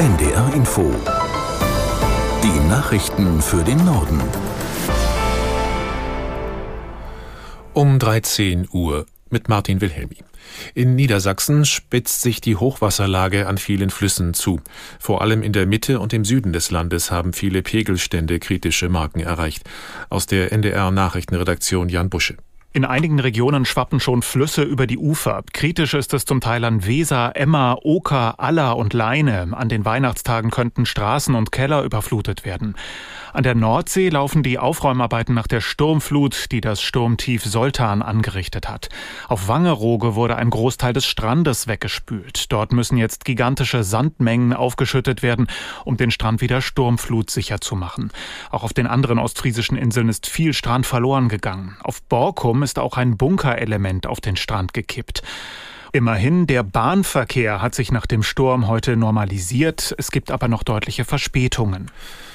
NDR Info. Die Nachrichten für den Norden. Um 13 Uhr mit Martin Wilhelmi. In Niedersachsen spitzt sich die Hochwasserlage an vielen Flüssen zu. Vor allem in der Mitte und im Süden des Landes haben viele Pegelstände kritische Marken erreicht. Aus der NDR Nachrichtenredaktion Jan Busche. In einigen Regionen schwappen schon Flüsse über die Ufer. Kritisch ist es zum Teil an Weser, Emma, Oker, Aller und Leine. An den Weihnachtstagen könnten Straßen und Keller überflutet werden. An der Nordsee laufen die Aufräumarbeiten nach der Sturmflut, die das Sturmtief Soltan angerichtet hat. Auf Wangerooge wurde ein Großteil des Strandes weggespült. Dort müssen jetzt gigantische Sandmengen aufgeschüttet werden, um den Strand wieder sturmflutsicher zu machen. Auch auf den anderen ostfriesischen Inseln ist viel Strand verloren gegangen. Auf Borkum ist auch ein Bunkerelement auf den Strand gekippt. Immerhin, der Bahnverkehr hat sich nach dem Sturm heute normalisiert. Es gibt aber noch deutliche Verspätungen.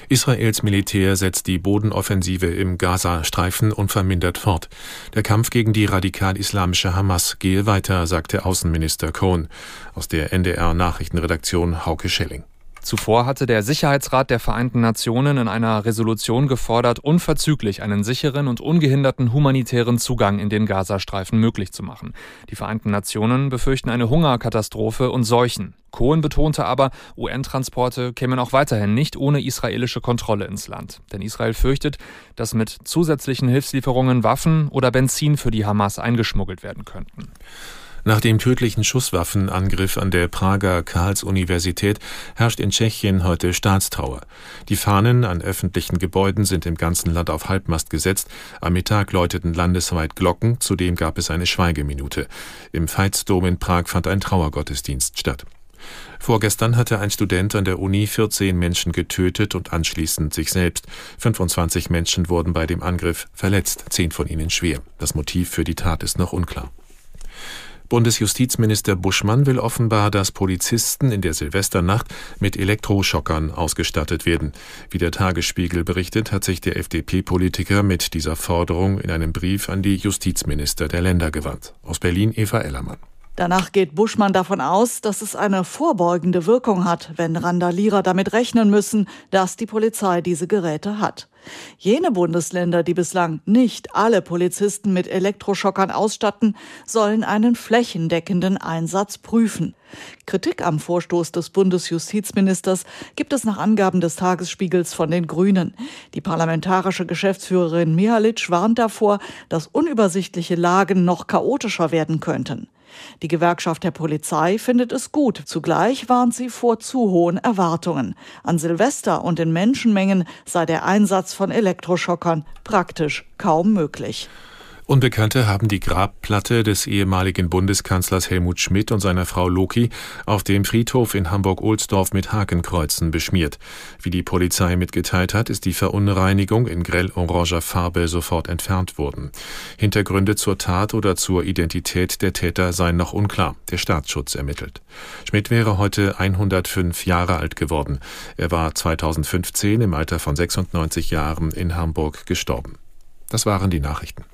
Israels Militär setzt die Bodenoffensive im Gaza-Streifen unvermindert fort. Der Kampf gegen die radikal-islamische Hamas gehe weiter, sagte Außenminister Cohn. Aus der NDR-Nachrichtenredaktion Hauke Schelling. Zuvor hatte der Sicherheitsrat der Vereinten Nationen in einer Resolution gefordert, unverzüglich einen sicheren und ungehinderten humanitären Zugang in den Gazastreifen möglich zu machen. Die Vereinten Nationen befürchten eine Hungerkatastrophe und Seuchen. Cohen betonte aber, UN-Transporte kämen auch weiterhin nicht ohne israelische Kontrolle ins Land. Denn Israel fürchtet, dass mit zusätzlichen Hilfslieferungen Waffen oder Benzin für die Hamas eingeschmuggelt werden könnten. Nach dem tödlichen Schusswaffenangriff an der Prager Karls-Universität herrscht in Tschechien heute Staatstrauer. Die Fahnen an öffentlichen Gebäuden sind im ganzen Land auf Halbmast gesetzt. Am Mittag läuteten landesweit Glocken, zudem gab es eine Schweigeminute. Im Veitsdom in Prag fand ein Trauergottesdienst statt. Vorgestern hatte ein Student an der Uni 14 Menschen getötet und anschließend sich selbst. 25 Menschen wurden bei dem Angriff verletzt, zehn von ihnen schwer. Das Motiv für die Tat ist noch unklar. Bundesjustizminister Buschmann will offenbar, dass Polizisten in der Silvesternacht mit Elektroschockern ausgestattet werden. Wie der Tagesspiegel berichtet, hat sich der FDP-Politiker mit dieser Forderung in einem Brief an die Justizminister der Länder gewandt. Aus Berlin Eva Ellermann. Danach geht Buschmann davon aus, dass es eine vorbeugende Wirkung hat, wenn Randalierer damit rechnen müssen, dass die Polizei diese Geräte hat. Jene Bundesländer, die bislang nicht alle Polizisten mit Elektroschockern ausstatten, sollen einen flächendeckenden Einsatz prüfen. Kritik am Vorstoß des Bundesjustizministers gibt es nach Angaben des Tagesspiegels von den Grünen. Die parlamentarische Geschäftsführerin Mihalic warnt davor, dass unübersichtliche Lagen noch chaotischer werden könnten. Die Gewerkschaft der Polizei findet es gut. Zugleich warnt sie vor zu hohen Erwartungen. An Silvester und in Menschenmengen sei der Einsatz von Elektroschockern praktisch kaum möglich. Unbekannte haben die Grabplatte des ehemaligen Bundeskanzlers Helmut Schmidt und seiner Frau Loki auf dem Friedhof in Hamburg-Ohlsdorf mit Hakenkreuzen beschmiert. Wie die Polizei mitgeteilt hat, ist die Verunreinigung in grell-oranger Farbe sofort entfernt worden. Hintergründe zur Tat oder zur Identität der Täter seien noch unklar. Der Staatsschutz ermittelt. Schmidt wäre heute 105 Jahre alt geworden. Er war 2015 im Alter von 96 Jahren in Hamburg gestorben. Das waren die Nachrichten.